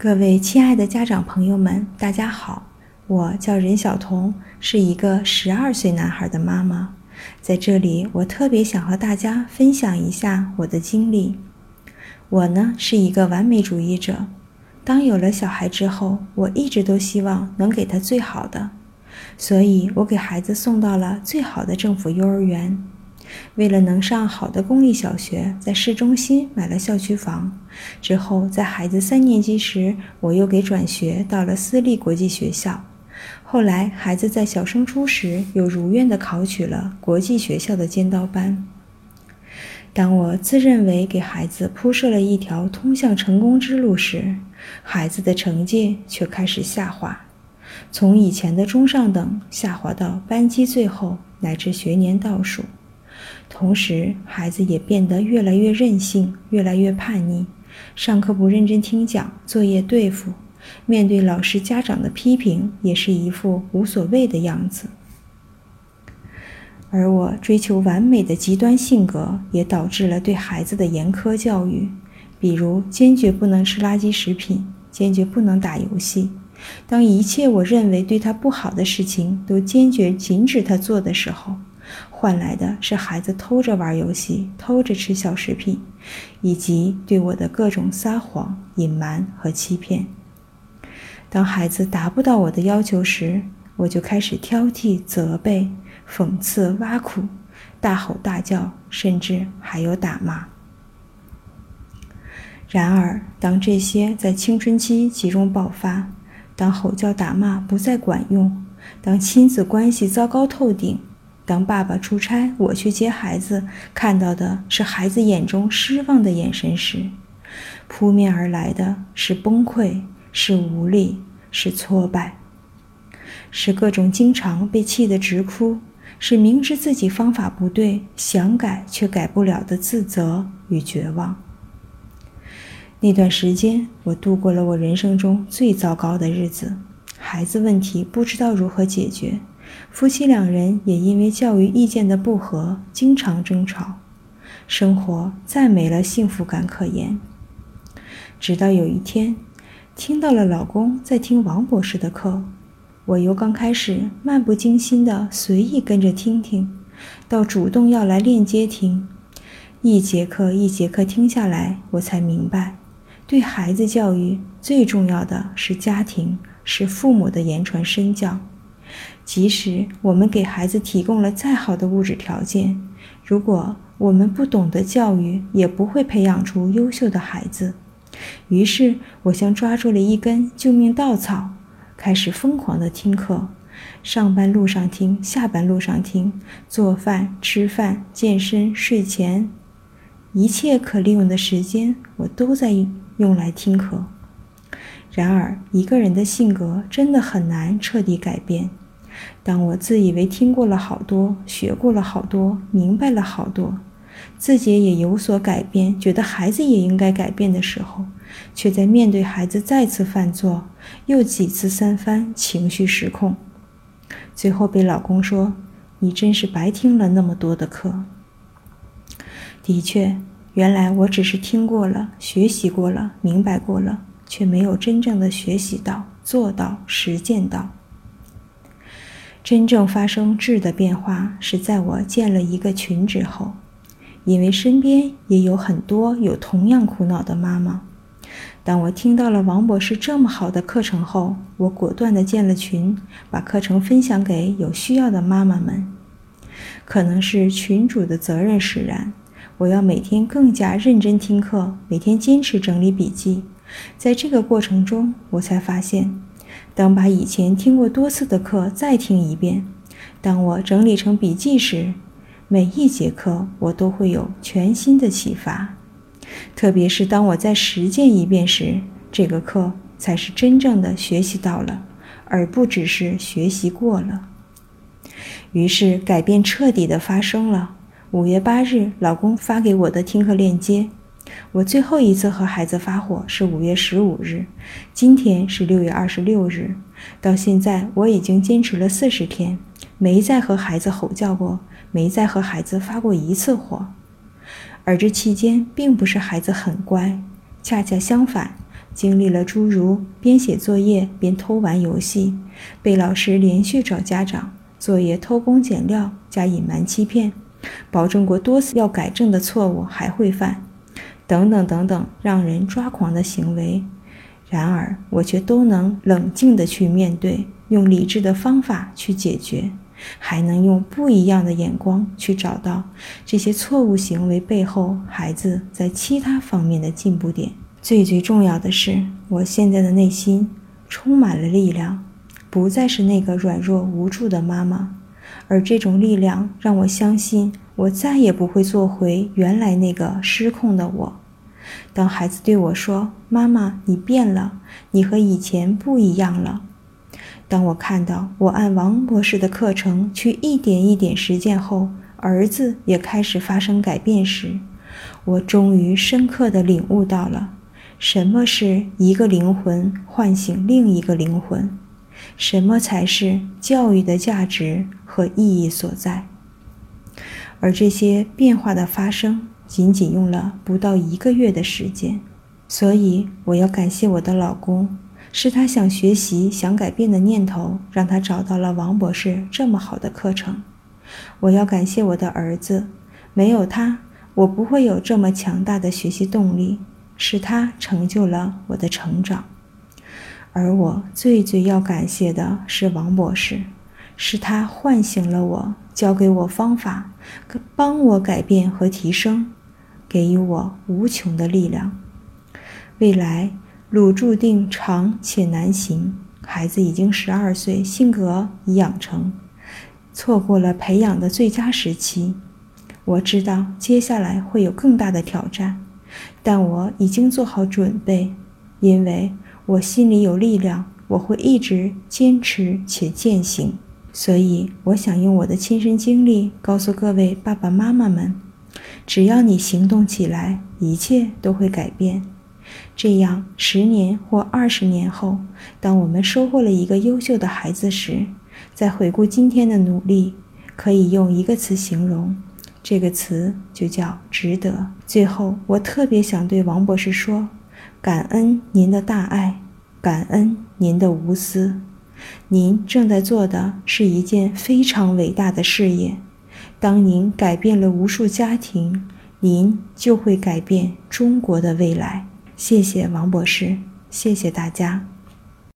各位亲爱的家长朋友们，大家好，我叫任晓彤，是一个十二岁男孩的妈妈。在这里，我特别想和大家分享一下我的经历。我呢是一个完美主义者，当有了小孩之后，我一直都希望能给他最好的，所以我给孩子送到了最好的政府幼儿园。为了能上好的公立小学，在市中心买了校区房。之后，在孩子三年级时，我又给转学到了私立国际学校。后来，孩子在小升初时，又如愿的考取了国际学校的尖刀班。当我自认为给孩子铺设了一条通向成功之路时，孩子的成绩却开始下滑，从以前的中上等下滑到班级最后，乃至学年倒数。同时，孩子也变得越来越任性，越来越叛逆。上课不认真听讲，作业对付，面对老师、家长的批评，也是一副无所谓的样子。而我追求完美的极端性格，也导致了对孩子的严苛教育，比如坚决不能吃垃圾食品，坚决不能打游戏。当一切我认为对他不好的事情都坚决禁止他做的时候，换来的是孩子偷着玩游戏、偷着吃小食品，以及对我的各种撒谎、隐瞒和欺骗。当孩子达不到我的要求时，我就开始挑剔、责备、讽刺、挖苦、大吼大叫，甚至还有打骂。然而，当这些在青春期集中爆发，当吼叫打骂不再管用，当亲子关系糟糕透顶，当爸爸出差，我去接孩子，看到的是孩子眼中失望的眼神时，扑面而来的是崩溃，是无力，是挫败，是各种经常被气得直哭，是明知自己方法不对，想改却改不了的自责与绝望。那段时间，我度过了我人生中最糟糕的日子，孩子问题不知道如何解决。夫妻两人也因为教育意见的不合，经常争吵，生活再没了幸福感可言。直到有一天，听到了老公在听王博士的课，我由刚开始漫不经心的随意跟着听听，到主动要来链接听，一节课一节课听下来，我才明白，对孩子教育最重要的是家庭，是父母的言传身教。即使我们给孩子提供了再好的物质条件，如果我们不懂得教育，也不会培养出优秀的孩子。于是，我像抓住了一根救命稻草，开始疯狂地听课，上班路上听，下班路上听，做饭、吃饭、健身、睡前，一切可利用的时间，我都在用来听课。然而，一个人的性格真的很难彻底改变。当我自以为听过了好多，学过了好多，明白了好多，自己也有所改变，觉得孩子也应该改变的时候，却在面对孩子再次犯错，又几次三番，情绪失控，最后被老公说：“你真是白听了那么多的课。”的确，原来我只是听过了，学习过了，明白过了，却没有真正的学习到、做到、实践到。真正发生质的变化是在我建了一个群之后，因为身边也有很多有同样苦恼的妈妈。当我听到了王博士这么好的课程后，我果断地建了群，把课程分享给有需要的妈妈们。可能是群主的责任使然，我要每天更加认真听课，每天坚持整理笔记。在这个过程中，我才发现。当把以前听过多次的课再听一遍，当我整理成笔记时，每一节课我都会有全新的启发。特别是当我在实践一遍时，这个课才是真正的学习到了，而不只是学习过了。于是改变彻底的发生了。五月八日，老公发给我的听课链接。我最后一次和孩子发火是五月十五日，今天是六月二十六日，到现在我已经坚持了四十天，没再和孩子吼叫过，没再和孩子发过一次火。而这期间并不是孩子很乖，恰恰相反，经历了诸如边写作业边偷玩游戏，被老师连续找家长，作业偷工减料加隐瞒欺骗，保证过多次要改正的错误还会犯，等等等等，让人抓狂的行为。然而，我却都能冷静地去面对，用理智的方法去解决，还能用不一样的眼光去找到这些错误行为背后孩子在其他方面的进步点。最最重要的是，我现在的内心充满了力量，不再是那个软弱无助的妈妈，而这种力量让我相信，我再也不会做回原来那个失控的我。当孩子对我说：“妈妈，你变了，你和以前不一样了。”当我看到我按王博士的课程去一点一点实践后，儿子也开始发生改变时，我终于深刻地领悟到了什么是一个灵魂唤醒另一个灵魂，什么才是教育的价值和意义所在。而这些变化的发生。仅仅用了不到一个月的时间，所以我要感谢我的老公，是他想学习、想改变的念头，让他找到了王博士这么好的课程。我要感谢我的儿子，没有他，我不会有这么强大的学习动力，是他成就了我的成长。而我最最要感谢的是王博士。是他唤醒了我，教给我方法，帮我改变和提升，给予我无穷的力量。未来路注定长且难行，孩子已经十二岁，性格已养成，错过了培养的最佳时期。我知道接下来会有更大的挑战，但我已经做好准备，因为我心里有力量，我会一直坚持且践行。所以，我想用我的亲身经历告诉各位爸爸妈妈们：只要你行动起来，一切都会改变。这样，十年或二十年后，当我们收获了一个优秀的孩子时，再回顾今天的努力，可以用一个词形容，这个词就叫值得。最后，我特别想对王博士说：感恩您的大爱，感恩您的无私。您正在做的是一件非常伟大的事业。当您改变了无数家庭，您就会改变中国的未来。谢谢王博士，谢谢大家。